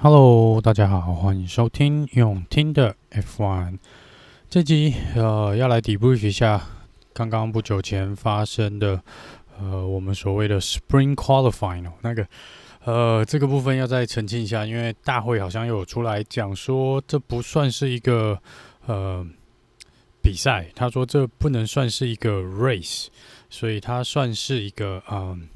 Hello，大家好，欢迎收听用听的 F1 这集，呃，要来 debrief 一下刚刚不久前发生的，呃，我们所谓的 Spring Qualifying，那个，呃，这个部分要再澄清一下，因为大会好像又有出来讲说，这不算是一个呃比赛，他说这不能算是一个 race，所以它算是一个嗯。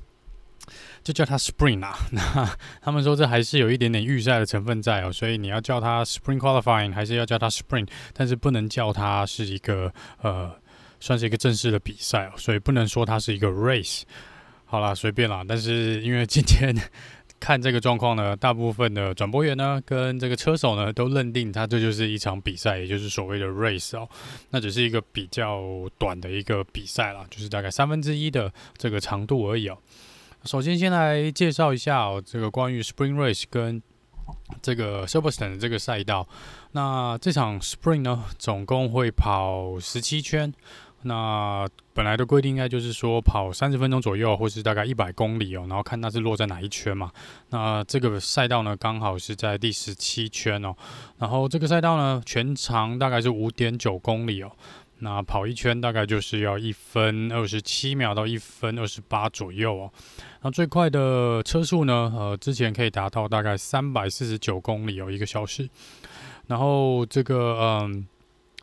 就叫它 Spring 啊，那他们说这还是有一点点预赛的成分在哦，所以你要叫它 Spring Qualifying，还是要叫它 Spring，但是不能叫它是一个呃，算是一个正式的比赛哦，所以不能说它是一个 race。好啦，随便啦。但是因为今天 看这个状况呢，大部分的转播员呢跟这个车手呢都认定它这就是一场比赛，也就是所谓的 race 哦，那只是一个比较短的一个比赛啦，就是大概三分之一的这个长度而已哦。首先，先来介绍一下哦，这个关于 Spring Race 跟这个 Silverstone 的这个赛道。那这场 Spring 呢，总共会跑十七圈。那本来的规定应该就是说跑三十分钟左右，或是大概一百公里哦，然后看它是落在哪一圈嘛。那这个赛道呢，刚好是在第十七圈哦。然后这个赛道呢，全长大概是五点九公里哦。那跑一圈大概就是要一分二十七秒到一分二十八左右哦。那最快的车速呢？呃，之前可以达到大概三百四十九公里哦，一个小时。然后这个嗯，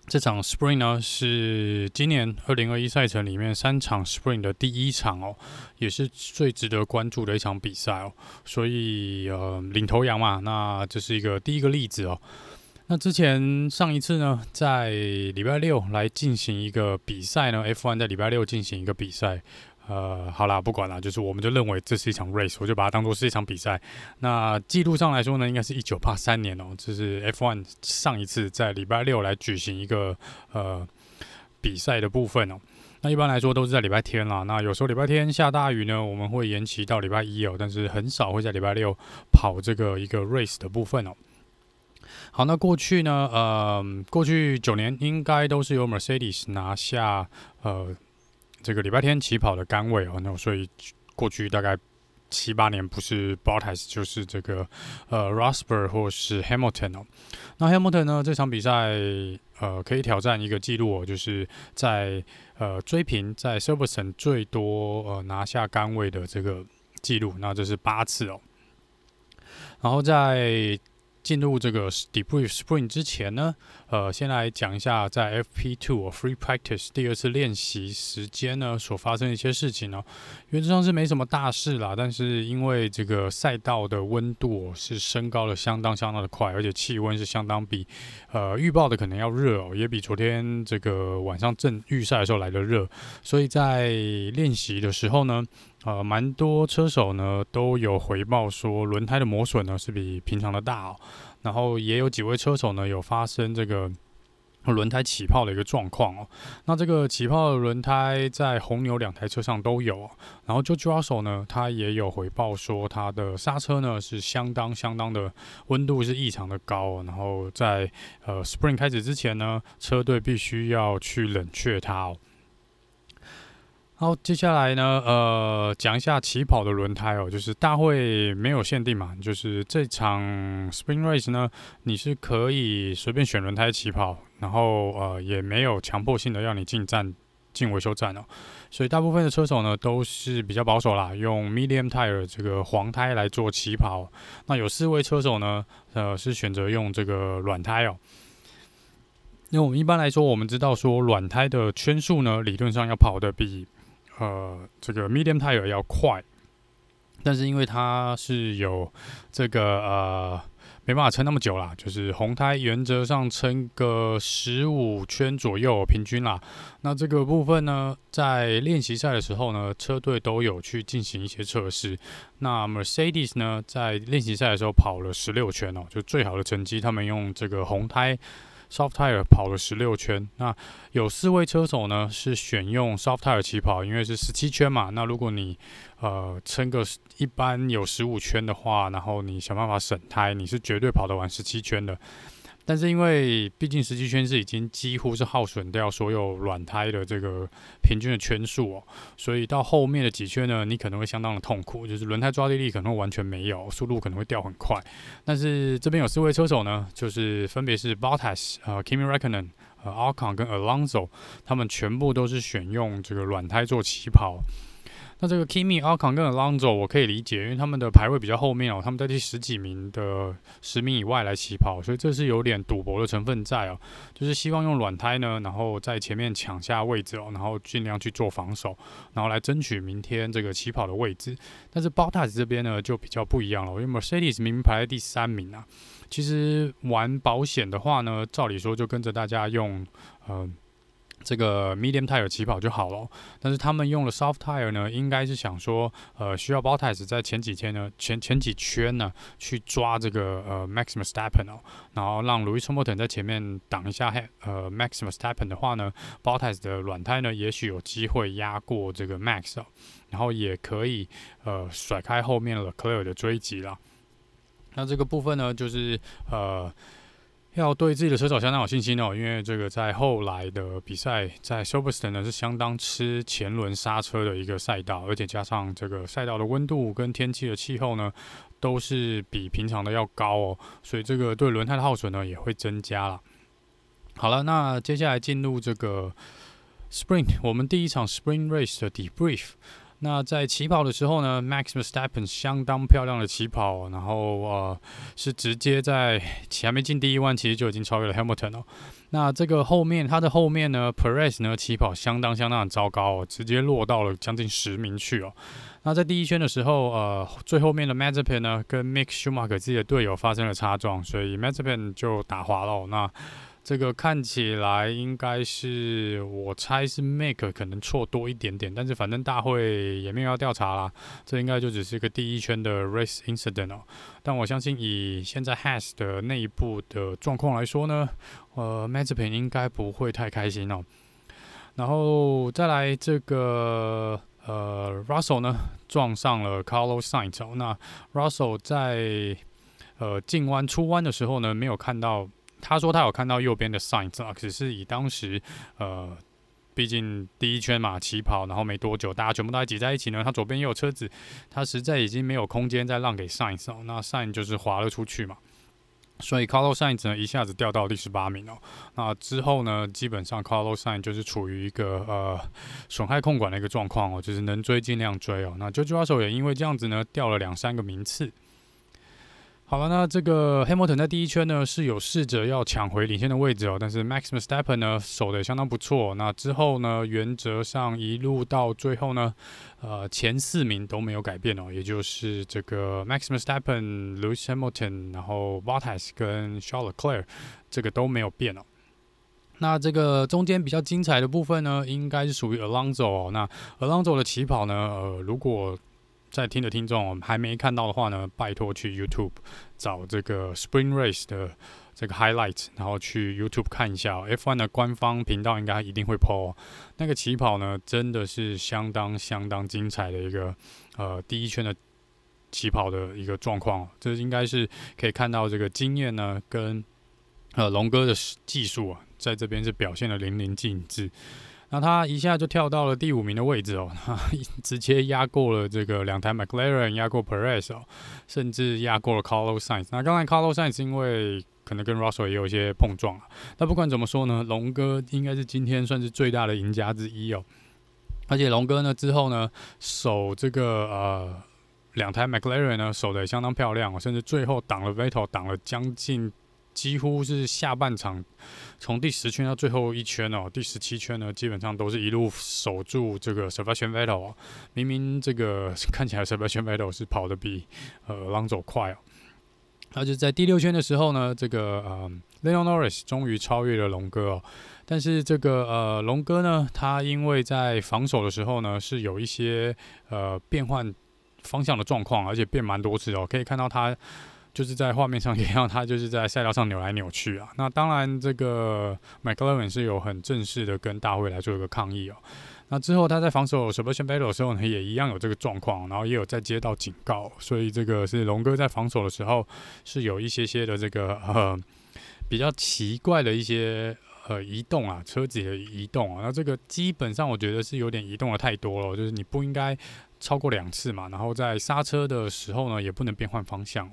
这场 Spring 呢是今年二零二一赛程里面三场 Spring 的第一场哦，也是最值得关注的一场比赛哦。所以呃，领头羊嘛，那这是一个第一个例子哦。那之前上一次呢，在礼拜六来进行一个比赛呢，F1 在礼拜六进行一个比赛，呃，好啦，不管了，就是我们就认为这是一场 race，我就把它当做是一场比赛。那记录上来说呢，应该是一九八三年哦，这是 F1 上一次在礼拜六来举行一个呃比赛的部分哦。那一般来说都是在礼拜天啦，那有时候礼拜天下大雨呢，我们会延期到礼拜一哦，但是很少会在礼拜六跑这个一个 race 的部分哦。好，那过去呢？呃，过去九年应该都是由 Mercedes 拿下呃这个礼拜天起跑的杆位哦。那所以过去大概七八年不是 Bottas 就是这个呃 Rosberg 或是 Hamilton 哦。那 Hamilton 呢，这场比赛呃可以挑战一个记录哦，就是在呃追平在 Silverstone 最多呃拿下杆位的这个记录，那这是八次哦。然后在进入这个 debrief Spring 之前呢，呃，先来讲一下在 FP2 Free Practice 第二次练习时间呢所发生的一些事情呢。原则上是没什么大事啦，但是因为这个赛道的温度是升高的相当相当的快，而且气温是相当比呃预报的可能要热哦，也比昨天这个晚上正预赛的时候来的热，所以在练习的时候呢。呃，蛮多车手呢都有回报说轮胎的磨损呢是比平常的大哦，然后也有几位车手呢有发生这个轮胎起泡的一个状况哦。那这个起泡的轮胎在红牛两台车上都有，然后 George Russell 呢他也有回报说他的刹车呢是相当相当的温度是异常的高，然后在呃 Spring 开始之前呢，车队必须要去冷却它哦。好，接下来呢，呃，讲一下起跑的轮胎哦，就是大会没有限定嘛，就是这场 Spring Race 呢，你是可以随便选轮胎起跑，然后呃，也没有强迫性的要你进站、进维修站哦，所以大部分的车手呢都是比较保守啦，用 Medium Tire 这个黄胎来做起跑。那有四位车手呢，呃，是选择用这个软胎哦。因为我们一般来说，我们知道说软胎的圈数呢，理论上要跑得比呃，这个 medium tire 要快，但是因为它是有这个呃没办法撑那么久啦，就是红胎原则上撑个十五圈左右平均啦。那这个部分呢，在练习赛的时候呢，车队都有去进行一些测试。那 Mercedes 呢，在练习赛的时候跑了十六圈哦，就最好的成绩，他们用这个红胎。Soft tire 跑了十六圈，那有四位车手呢是选用 Soft tire 起跑，因为是十七圈嘛。那如果你呃撑个一般有十五圈的话，然后你想办法省胎，你是绝对跑得完十七圈的。但是因为毕竟实际圈是已经几乎是耗损掉所有软胎的这个平均的圈数哦，所以到后面的几圈呢，你可能会相当的痛苦，就是轮胎抓地力可能会完全没有，速度可能会掉很快。但是这边有四位车手呢，就是分别是 Bottas、呃 Kimi Räikkönen、呃 Ocon 跟 Alonso，他们全部都是选用这个软胎做起跑。那这个 Kimi、a l c o n 跟 Alonso 我可以理解，因为他们的排位比较后面哦，他们在第十几名的十名以外来起跑，所以这是有点赌博的成分在哦，就是希望用软胎呢，然后在前面抢下位置哦，然后尽量去做防守，然后来争取明天这个起跑的位置。但是 Bottas 这边呢就比较不一样了，因为 Mercedes 明明排在第三名啊，其实玩保险的话呢，照理说就跟着大家用，嗯、这个 medium tire 起跑就好了，但是他们用了 soft tire 呢，应该是想说，呃，需要 Bottas 在前几天呢，前前几圈呢，去抓这个呃 Max Verstappen 哦，然后让 Lewis Hamilton 在前面挡一下，呃 Max Verstappen 的话呢，Bottas 的软胎呢，也许有机会压过这个 Max 哦，然后也可以呃甩开后面 l e c l e r 的追击了。那这个部分呢，就是呃。要对自己的车手相当有信心哦，因为这个在后来的比赛，在 Silverstone 呢是相当吃前轮刹车的一个赛道，而且加上这个赛道的温度跟天气的气候呢，都是比平常的要高哦，所以这个对轮胎的耗损呢也会增加了。好了，那接下来进入这个 Spring，我们第一场 Spring Race 的 Debrief。那在起跑的时候呢，Max Verstappen 相当漂亮的起跑，然后呃是直接在前面进第一弯，其实就已经超越了 Hamilton 哦。那这个后面他的后面呢，Perez 呢起跑相当相当的糟糕，直接落到了将近十名去哦。那在第一圈的时候，呃最后面的 Mazepin 呢跟 Mick Schumacher 自己的队友发生了擦撞，所以 Mazepin 就打滑了。那这个看起来应该是，我猜是 Make 可能错多一点点，但是反正大会也没有要调查啦，这应该就只是一个第一圈的 race incident 哦。但我相信以现在 Has 的内部的状况来说呢，呃，Mazepin 应该不会太开心哦。然后再来这个呃，Russell 呢撞上了 Carlos Sainz 哦，那 Russell 在呃进弯出弯的时候呢没有看到。他说他有看到右边的 Sainz 啊，只是以当时，呃，毕竟第一圈嘛起跑，然后没多久，大家全部都挤在一起呢。他左边也有车子，他实在已经没有空间再让给 Sainz 哦。那 Sainz 就是滑了出去嘛，所以 Carlos Sainz 呢一下子掉到第十八名哦。那之后呢，基本上 Carlos Sainz 就是处于一个呃损害控管的一个状况哦，就是能追尽量追哦。那 George Russell 也因为这样子呢掉了两三个名次。好了，那这个 Hamilton 在第一圈呢是有试着要抢回领先的位置哦，但是 Max Verstappen 呢守的相当不错。那之后呢，原则上一路到最后呢，呃，前四名都没有改变哦，也就是这个 Max Verstappen、Lewis Hamilton，然后 Bottas 跟 Charles Leclerc 这个都没有变哦。那这个中间比较精彩的部分呢，应该是属于 Alonso 哦。那 Alonso 的起跑呢，呃，如果在听的听众还没看到的话呢，拜托去 YouTube 找这个 Spring Race 的这个 Highlight，然后去 YouTube 看一下哦。F1 的官方频道应该一定会 po 那个起跑呢，真的是相当相当精彩的一个呃第一圈的起跑的一个状况。这应该是可以看到这个经验呢跟呃龙哥的技术啊，在这边是表现得淋漓尽致。那他一下就跳到了第五名的位置哦，他 直接压过了这个两台 McLaren，压过 Perez 哦，甚至压过了 Carlos Sainz。那刚才 Carlos Sainz 因为可能跟 Russell 也有一些碰撞啊。那不管怎么说呢，龙哥应该是今天算是最大的赢家之一哦。而且龙哥呢之后呢守这个呃两台 McLaren 呢守的也相当漂亮哦，甚至最后挡了 Vettel，挡了将近。几乎是下半场，从第十圈到最后一圈哦，第十七圈呢，基本上都是一路守住这个 Sebastian Vettel 哦。明明这个看起来 Sebastian Vettel 是跑得比呃 Alonso 快哦，而就在第六圈的时候呢，这个呃 Lando Norris 终于超越了龙哥哦。但是这个呃龙哥呢，他因为在防守的时候呢，是有一些呃变换方向的状况，而且变蛮多次哦，可以看到他。就是在画面上也让他就是在赛道上扭来扭去啊。那当然，这个 McLaren 是有很正式的跟大会来做一个抗议哦。那之后他在防守 Sebastian Vettel 的时候呢，也一样有这个状况，然后也有在接到警告。所以这个是龙哥在防守的时候是有一些些的这个呃比较奇怪的一些呃移动啊，车子的移动啊，那这个基本上我觉得是有点移动的太多了，就是你不应该超过两次嘛，然后在刹车的时候呢，也不能变换方向。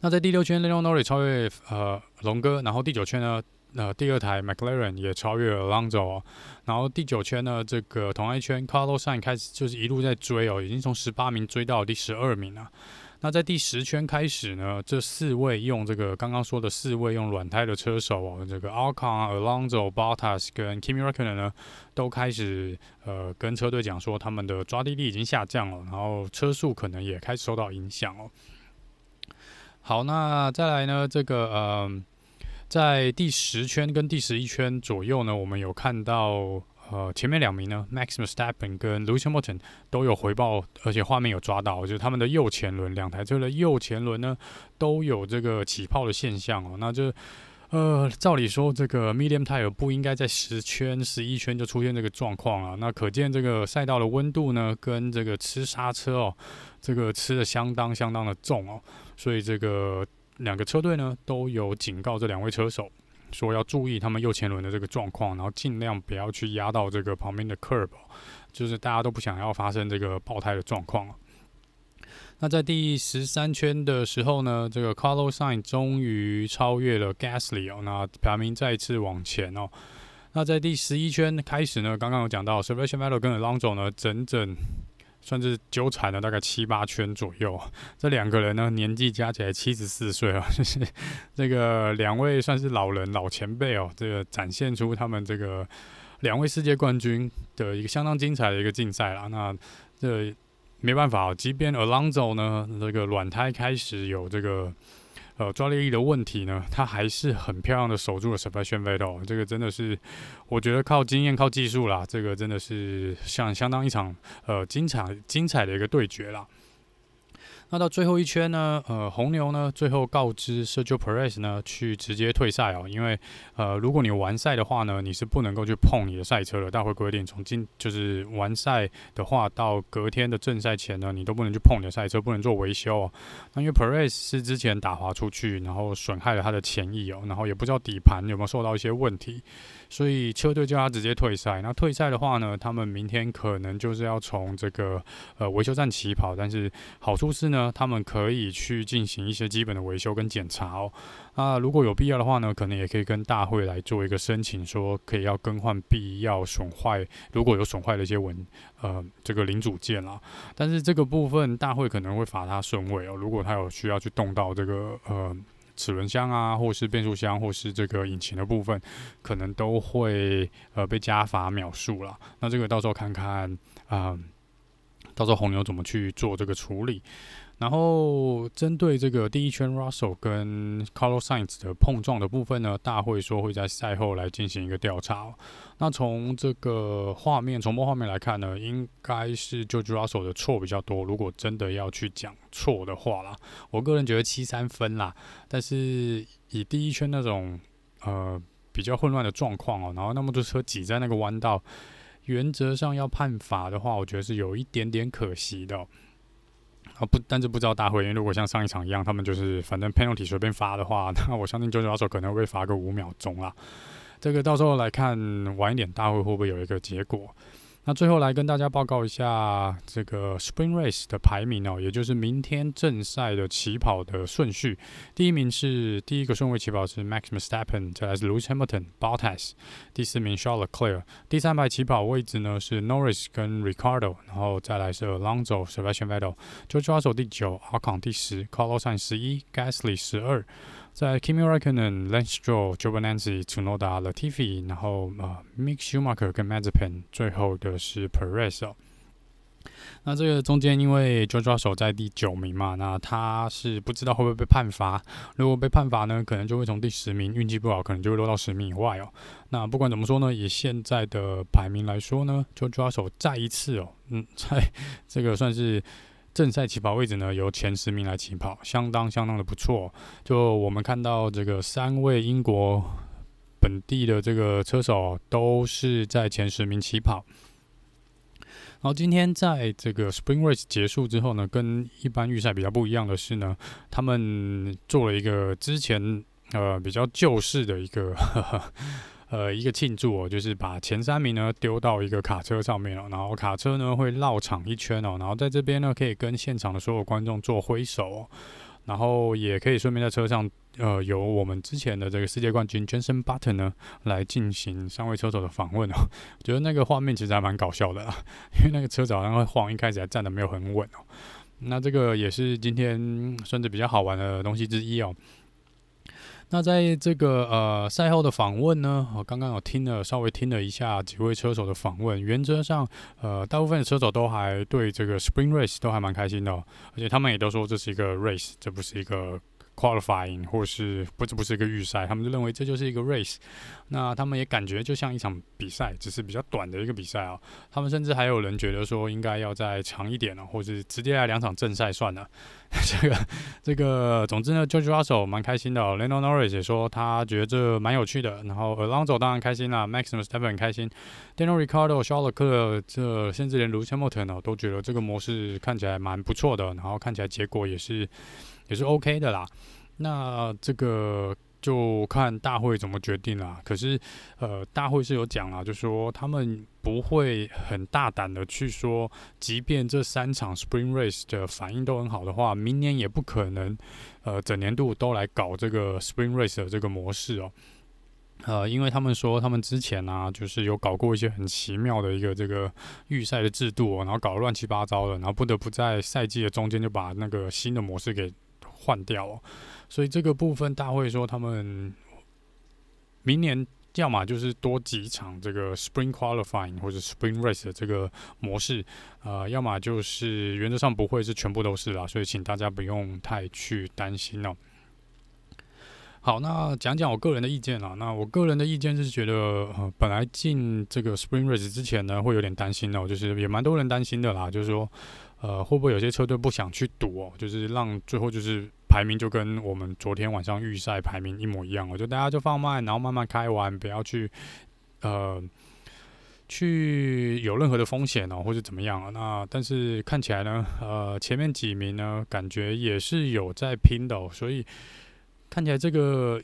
那在第六圈，Lando Norris 超越呃龙哥，然后第九圈呢，呃第二台 McLaren 也超越了 Alonso 哦，然后第九圈呢，这个同一圈 Carlos s i n 开始就是一路在追哦，已经从十八名追到第十二名了。那在第十圈开始呢，这四位用这个刚刚说的四位用软胎的车手哦，这个 Alcon、Alonso、Bottas 跟 Kimi Räikkönen 呢，都开始呃跟车队讲说他们的抓地力已经下降了，然后车速可能也开始受到影响哦。好，那再来呢？这个呃，在第十圈跟第十一圈左右呢，我们有看到呃，前面两名呢，Max Verstappen 跟 Lewis Hamilton 都有回报，而且画面有抓到，就是他们的右前轮，两台车的右前轮呢都有这个起泡的现象哦。那就呃，照理说这个 Medium Tire 不应该在十圈、十一圈就出现这个状况啊。那可见这个赛道的温度呢，跟这个吃刹车哦，这个吃的相当相当的重哦。所以这个两个车队呢都有警告这两位车手，说要注意他们右前轮的这个状况，然后尽量不要去压到这个旁边的 curb，就是大家都不想要发生这个爆胎的状况。那在第十三圈的时候呢，这个 Carlos Sainz 终于超越了 Gasly 哦，那排名再次往前哦。那在第十一圈开始呢，刚刚有讲到 Sebastian Vettel 跟 Alonso 呢整整。算是纠缠了大概七八圈左右，这两个人呢年纪加起来七十四岁啊，就 是这个两位算是老人老前辈哦，这个展现出他们这个两位世界冠军的一个相当精彩的一个竞赛了。那这没办法，即便 Alonso 呢这个软胎开始有这个。呃，抓地力的问题呢，他还是很漂亮的守住了 Sebastian Vettel，这个真的是，我觉得靠经验、靠技术啦，这个真的是像相当一场呃精彩精彩的一个对决啦。那到最后一圈呢，呃，红牛呢最后告知 Sergio Perez 呢去直接退赛哦，因为呃，如果你完赛的话呢，你是不能够去碰你的赛车的。大会规定，从今就是完赛的话，到隔天的正赛前呢，你都不能去碰你的赛车，不能做维修哦。那因为 Perez 是之前打滑出去，然后损害了他的前翼哦，然后也不知道底盘有没有受到一些问题。所以车队叫他直接退赛。那退赛的话呢，他们明天可能就是要从这个呃维修站起跑。但是好处是呢，他们可以去进行一些基本的维修跟检查哦。那如果有必要的话呢，可能也可以跟大会来做一个申请，说可以要更换必要损坏，如果有损坏的一些文呃这个零组件啦。但是这个部分大会可能会罚他顺位哦。如果他有需要去动到这个呃。齿轮箱啊，或是变速箱，或是这个引擎的部分，可能都会呃被加法秒数了。那这个到时候看看啊、到时候红牛怎么去做这个处理。然后针对这个第一圈 Russell 跟 Carlos Sainz 的碰撞的部分呢，大会说会在赛后来进行一个调查。那从这个画面重播画面来看呢，应该是 George Russell 的错比较多。如果真的要去讲错的话啦，我个人觉得七三分啦。但是以第一圈那种呃比较混乱的状况哦，然后那么多车挤在那个弯道，原则上要判罚的话，我觉得是有一点点可惜的哦。啊不，但是不知道大会，因为如果像上一场一样，他们就是反正 penalty 随便罚的话，那我相信九九二手可能会罚个五秒钟啦。这个到时候来看晚一点大会会不会有一个结果。那最后来跟大家报告一下这个 Spring Race 的排名哦，也就是明天正赛的起跑的顺序。第一名是第一个顺位起跑是 Max Verstappen，再来是 Lewis Hamilton、Bottas，第四名 Charles Leclerc。第三排起跑位置呢是 Norris 跟 Ricardo，然后再来是 Alonso、Sebastian Vettel、George Russell 第九，Ocon 第十，Carlos Sainz 十一，Gasly 十二。在 Kimi r a c k o n e n Lance Stroll、j o b a n a n z i Tsunoda、Latifi，然后呃 Mick Schumacher 跟 m a z e p e n 最后的是 Perez 哦。那这个中间，因为 j o j o 手在第九名嘛，那他是不知道会不会被判罚。如果被判罚呢，可能就会从第十名，运气不好，可能就会落到十名以外哦。那不管怎么说呢，以现在的排名来说呢 j o j o 手再一次哦，嗯，在 这个算是正赛起跑位置呢，由前十名来起跑，相当相当的不错。就我们看到这个三位英国本地的这个车手都是在前十名起跑。然后今天在这个 Spring Race 结束之后呢，跟一般预赛比较不一样的是呢，他们做了一个之前呃比较旧式的一个呵呵 呃一个庆祝哦，就是把前三名呢丢到一个卡车上面哦，然后卡车呢会绕场一圈哦，然后在这边呢可以跟现场的所有观众做挥手哦。然后也可以顺便在车上，呃，由我们之前的这个世界冠军 Jenson Button 呢来进行三位车手的访问哦。觉得那个画面其实还蛮搞笑的啦，因为那个车子好像会晃，一开始还站得没有很稳哦。那这个也是今天算是比较好玩的东西之一哦。那在这个呃赛后的访问呢，我刚刚有听了稍微听了一下几位车手的访问，原则上呃大部分车手都还对这个 Spring Race 都还蛮开心的，而且他们也都说这是一个 race，这不是一个。Qualifying 或是不，这不是一个预赛，他们就认为这就是一个 race。那他们也感觉就像一场比赛，只是比较短的一个比赛啊。他们甚至还有人觉得说应该要再长一点哦，或是直接来两场正赛算了。这个这个，总之呢，George Russell 蛮开心的哦。Lando Norris 也说他觉得这蛮有趣的。然后 Alonso 当然开心啦，Max Verstappen 很开心，Daniel Ricardo、Schaller 克这甚至连 Lewis Hamilton 哦都觉得这个模式看起来蛮不错的。然后看起来结果也是。也是 OK 的啦，那这个就看大会怎么决定啦。可是，呃，大会是有讲啦，就说他们不会很大胆的去说，即便这三场 Spring Race 的反应都很好的话，明年也不可能，呃，整年度都来搞这个 Spring Race 的这个模式哦。呃，因为他们说他们之前呢、啊，就是有搞过一些很奇妙的一个这个预赛的制度、哦，然后搞得乱七八糟的，然后不得不在赛季的中间就把那个新的模式给。换掉哦，所以这个部分大会说他们明年要么就是多几场这个 Spring Qualifying 或者 Spring Race 的这个模式，呃，要么就是原则上不会是全部都是啦，所以请大家不用太去担心哦。好，那讲讲我个人的意见啦，那我个人的意见是觉得，呃，本来进这个 Spring Race 之前呢，会有点担心哦，就是也蛮多人担心的啦，就是说，呃，会不会有些车队不想去赌哦，就是让最后就是。排名就跟我们昨天晚上预赛排名一模一样，我觉得大家就放慢，然后慢慢开完，不要去呃去有任何的风险哦，或者怎么样啊。那但是看起来呢，呃，前面几名呢，感觉也是有在拼的哦，所以看起来这个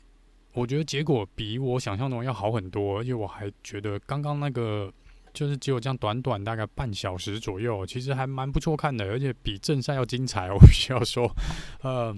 我觉得结果比我想象中要好很多，而且我还觉得刚刚那个。就是只有这样短短大概半小时左右，其实还蛮不错看的，而且比正赛要精彩。我必须要说，呃，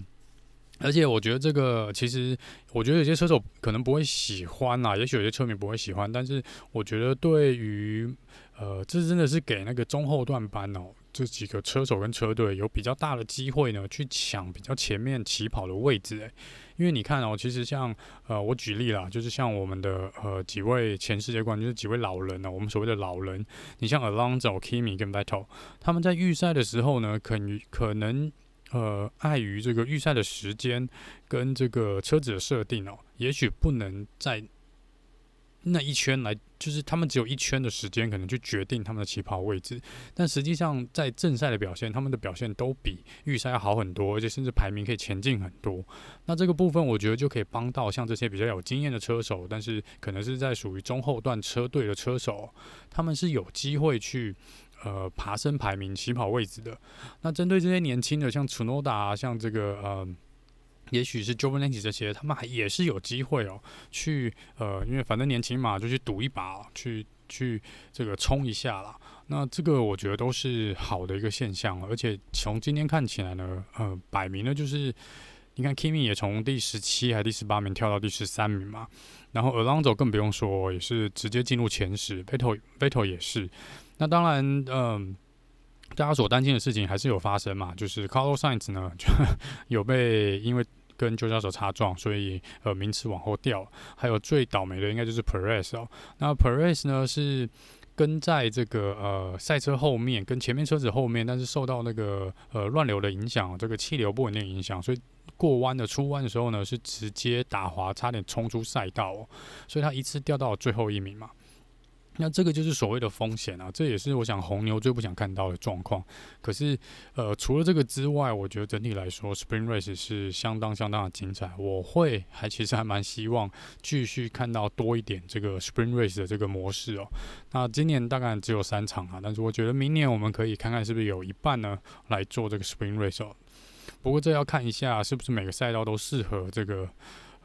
而且我觉得这个其实，我觉得有些车手可能不会喜欢啦，也许有些车迷不会喜欢，但是我觉得对于呃，这真的是给那个中后段班哦。这几个车手跟车队有比较大的机会呢，去抢比较前面起跑的位置。诶，因为你看哦，其实像呃，我举例啦，就是像我们的呃几位前世界冠军，就是几位老人呢，我们所谓的老人，你像 Alonso、Kimi 跟 Vettel，他们在预赛的时候呢，可可能呃，碍于这个预赛的时间跟这个车子的设定哦，也许不能在。那一圈来，就是他们只有一圈的时间，可能去决定他们的起跑位置。但实际上，在正赛的表现，他们的表现都比预赛要好很多，而且甚至排名可以前进很多。那这个部分，我觉得就可以帮到像这些比较有经验的车手，但是可能是在属于中后段车队的车手，他们是有机会去呃爬升排名、起跑位置的。那针对这些年轻的，像楚诺达，像这个呃。也许是 Giovinazzi 这些，他们还也是有机会哦，去呃，因为反正年轻嘛，就去赌一把，去去这个冲一下啦。那这个我觉得都是好的一个现象，而且从今天看起来呢，呃，摆明了就是，你看 Kimi 也从第十七还第十八名跳到第十三名嘛，然后 Alonso 更不用说，也是直接进入前十，Vettel Vettel 也是。那当然，嗯、大家所担心的事情还是有发生嘛，就是 Carlos Sainz 呢就 有被因为跟旧驾手擦撞，所以呃名次往后掉。还有最倒霉的应该就是 Perez 哦，那 Perez 呢是跟在这个呃赛车后面，跟前面车子后面，但是受到那个呃乱流的影响，这个气流不稳定影响，所以过弯的出弯的时候呢是直接打滑，差点冲出赛道哦，所以他一次掉到最后一名嘛。那这个就是所谓的风险啊，这也是我想红牛最不想看到的状况。可是，呃，除了这个之外，我觉得整体来说，Spring Race 是相当相当的精彩。我会还其实还蛮希望继续看到多一点这个 Spring Race 的这个模式哦。那今年大概只有三场啊，但是我觉得明年我们可以看看是不是有一半呢来做这个 Spring Race 哦。不过这要看一下是不是每个赛道都适合这个。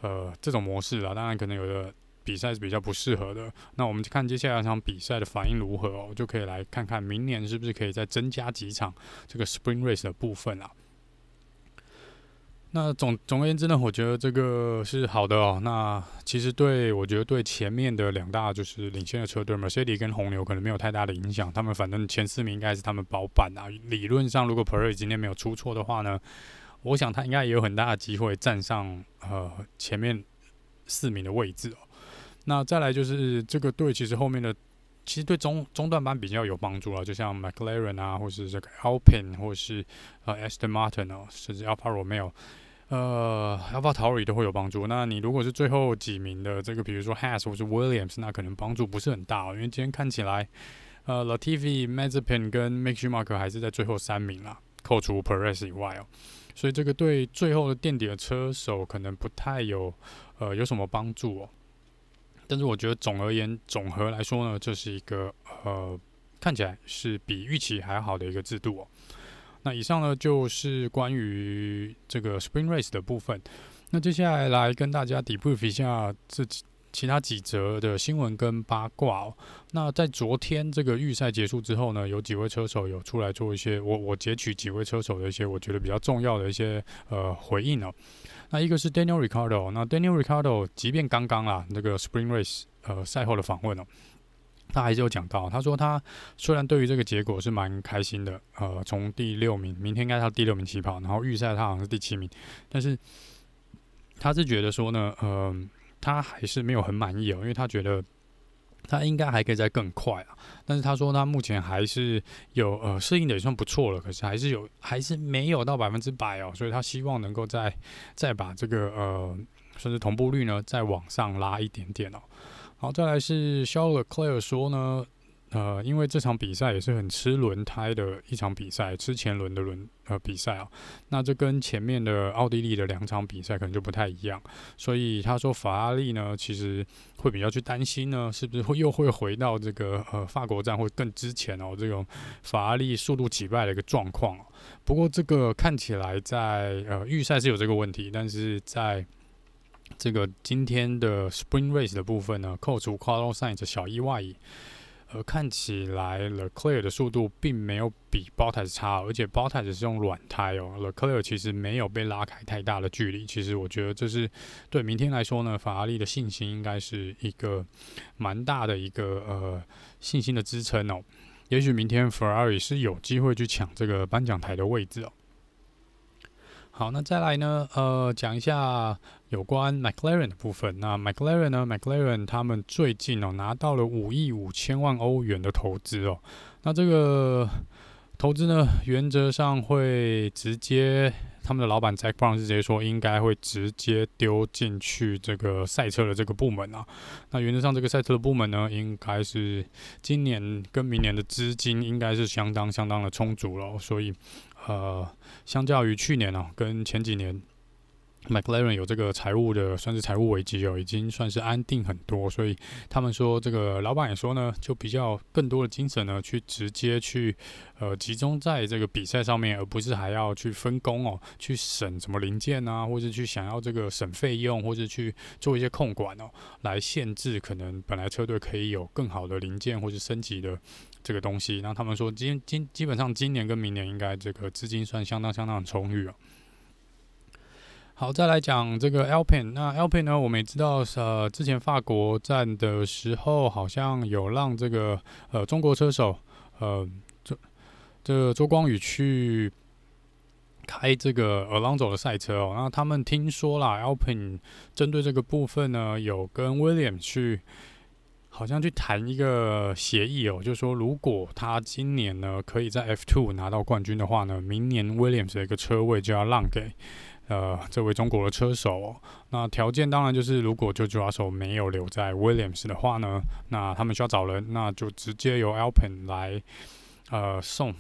呃这种模式啦。当然，可能有的比赛是比较不适合的。那我们看接下来这场比赛的反应如何哦，就可以来看看明年是不是可以再增加几场这个 Spring Race 的部分啦。那总总而言之呢，我觉得这个是好的哦。那其实对我觉得对前面的两大就是领先的车队，Mercedes 跟红牛可能没有太大的影响。他们反正前四名应该是他们保板啊。理论上，如果 Perez 今天没有出错的话呢，我想他应该也有很大的机会站上呃前面四名的位置哦。那再来就是这个队其实后面的其实对中中段班比较有帮助啊，就像 McLaren 啊，或是这个 Alpine，或是呃 Aston Martin 哦，甚至 Alfa Romeo。呃，AlphaTauri 都会有帮助。那你如果是最后几名的这个，比如说 Has 或是 Williams，那可能帮助不是很大哦。因为今天看起来，呃，Latifi、Mazepin 跟 Mick Schumacher 还是在最后三名啦，扣除 Perez 以外哦。所以这个对最后的垫底的车手可能不太有呃有什么帮助哦。但是我觉得总而言总和来说呢，这是一个呃看起来是比预期还好的一个制度哦。那以上呢，就是关于这个 Spring Race 的部分。那接下来来跟大家 debrief 一下这几其他几则的新闻跟八卦哦。那在昨天这个预赛结束之后呢，有几位车手有出来做一些我我截取几位车手的一些我觉得比较重要的一些呃回应哦。那一个是 Daniel Ricardo，那 Daniel Ricardo 即便刚刚啊那个 Spring Race 呃赛后的访问哦。他还是有讲到，他说他虽然对于这个结果是蛮开心的，呃，从第六名，明天应该他第六名起跑，然后预赛他好像是第七名，但是他是觉得说呢，呃，他还是没有很满意哦，因为他觉得他应该还可以再更快啊，但是他说他目前还是有呃适应的也算不错了，可是还是有还是没有到百分之百哦，所以他希望能够再再把这个呃，甚至同步率呢再往上拉一点点哦。好，再来是肖勒克莱尔说呢，呃，因为这场比赛也是很吃轮胎的一场比赛，吃前轮的轮呃比赛啊，那这跟前面的奥地利的两场比赛可能就不太一样，所以他说法拉利呢，其实会比较去担心呢，是不是会又会回到这个呃法国站会更之前哦，这种法拉利速度击败的一个状况。不过这个看起来在呃预赛是有这个问题，但是在这个今天的 Spring Race 的部分呢，扣除 Carlos Sainz 小意外，呃，看起来 Leclerc 的速度并没有比 Bottas 差，而且 Bottas 是用软胎哦，Leclerc 其实没有被拉开太大的距离。其实我觉得这是对明天来说呢，法拉利的信心应该是一个蛮大的一个呃信心的支撑哦。也许明天 Ferrari 是有机会去抢这个颁奖台的位置哦。好，那再来呢？呃，讲一下有关 McLaren 的部分。那 McLaren 呢？McLaren 他们最近哦拿到了五亿五千万欧元的投资哦。那这个投资呢，原则上会直接，他们的老板 Jack Brown 是直接说，应该会直接丢进去这个赛车的这个部门啊。那原则上，这个赛车的部门呢，应该是今年跟明年的资金应该是相当相当的充足了，所以。呃，相较于去年哦，跟前几年，McLaren 有这个财务的，算是财务危机哦，已经算是安定很多。所以他们说，这个老板也说呢，就比较更多的精神呢，去直接去呃集中在这个比赛上面，而不是还要去分工哦，去省什么零件啊，或者去想要这个省费用，或者去做一些控管哦，来限制可能本来车队可以有更好的零件或是升级的。这个东西，那他们说今今基本上今年跟明年应该这个资金算相当相当充裕哦。好，再来讲这个 Alpine，那 Alpine 呢，我们也知道，呃，之前法国站的时候，好像有让这个呃中国车手，呃，这这周光宇去开这个 Alonso 的赛车哦。那他们听说啦，Alpine 针对这个部分呢，有跟 William 去。好像去谈一个协议哦，就是说，如果他今年呢可以在 F2 拿到冠军的话呢，明年 Williams 的一个车位就要让给呃这位中国的车手哦。那条件当然就是，如果 George Russell 没有留在 Williams 的话呢，那他们需要找人，那就直接由 Alpin 来。呃，送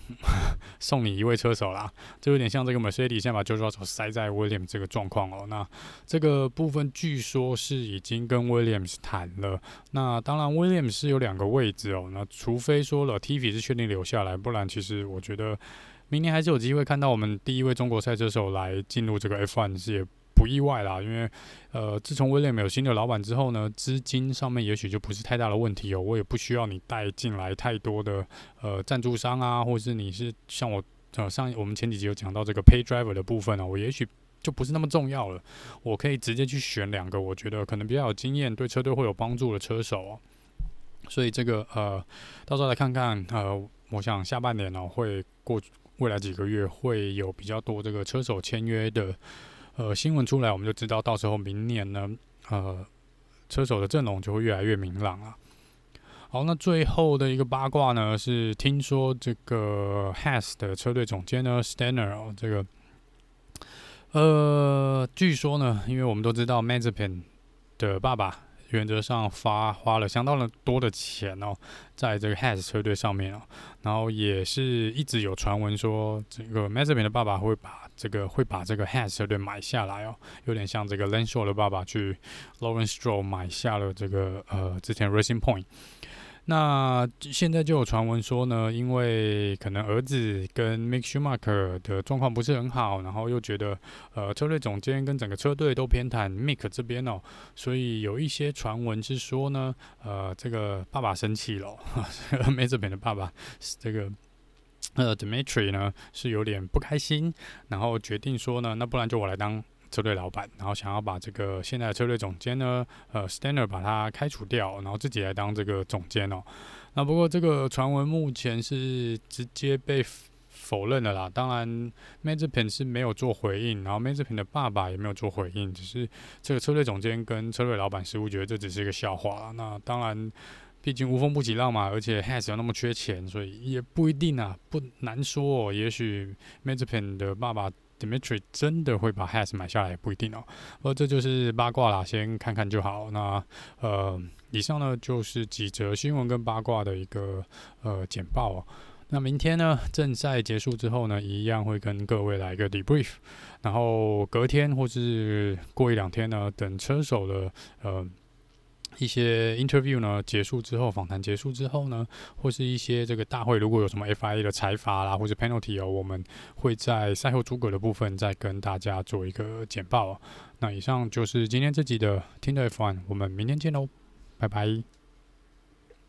送你一位车手啦，就有点像这个 Mercedes 现在把 George Russell 塞在 Williams 这个状况哦。那这个部分据说是已经跟 Williams 谈了。那当然，Williams 是有两个位置哦。那除非说了 Latifi 是确定留下来，不然其实我觉得明年还是有机会看到我们第一位中国赛车手来进入这个 F1 是也不意外啦，因为呃，自从威廉姆有新的老板之后呢，资金上面也许就不是太大的问题哦。我也不需要你带进来太多的呃赞助商啊，或者是你是像我呃上我们前几集有讲到这个 pay driver 的部分呢，我也许就不是那么重要了。我可以直接去选两个我觉得可能比较有经验、对车队会有帮助的车手哦。所以这个呃，到时候来看看呃，我想下半年呢会过未来几个月会有比较多这个车手签约的。呃，新闻出来，我们就知道，到时候明年呢，呃，车手的阵容就会越来越明朗了。好，那最后的一个八卦呢，是听说这个 Has 的车队总监呢，Steiner 哦，这个，呃，据说呢，因为我们都知道 Mazepin 的爸爸。原则上发花了相当的多的钱哦，在这个 Has 车队上面哦，然后也是一直有传闻说，这个 Mazepin 的爸爸会把这个会把这个 Has 车队买下来哦，有点像这个 Lance Stroll 的爸爸去 Lawrence Stroll 买下了这个呃之前 Racing Point。那现在就有传闻说呢，因为可能儿子跟 Mick Schumacher 的状况不是很好，然后又觉得呃车队总监跟整个车队都偏袒 Mick 这边哦，所以有一些传闻是说呢，呃这个爸爸生气了，Mazepin 的爸爸这个呃 Dmitry 呢是有点不开心，然后决定说呢，那不然就我来当。车队老板，然后想要把这个现在的车队总监呢，呃，Steiner 把他开除掉，然后自己来当这个总监哦。那不过这个传闻目前是直接被否认的啦。当然，Mazepin 是没有做回应，然后 Mazepin 的爸爸也没有做回应，只是这个车队总监跟车队老板似乎觉得这只是一个笑话。那当然，毕竟无风不起浪嘛，而且 Has 有那么缺钱，所以也不一定啊，不难说哦。也许 Mazepin 的爸爸。Dimitri 真的会把 Has 买下来不一定哦，不过这就是八卦啦，先看看就好。那呃，以上呢就是几则新闻跟八卦的一个呃简报哦。那明天呢，正赛结束之后呢，一样会跟各位来一个 debrief。然后隔天或是过一两天呢，等车手的呃。一些 interview 呢结束之后，访谈结束之后呢，或是一些这个大会如果有什么 FIA 的裁罚啦，或者 penalty 哦，我们会在赛后诸葛的部分再跟大家做一个简报。那以上就是今天这集的听的 F1，我们明天见喽，拜拜。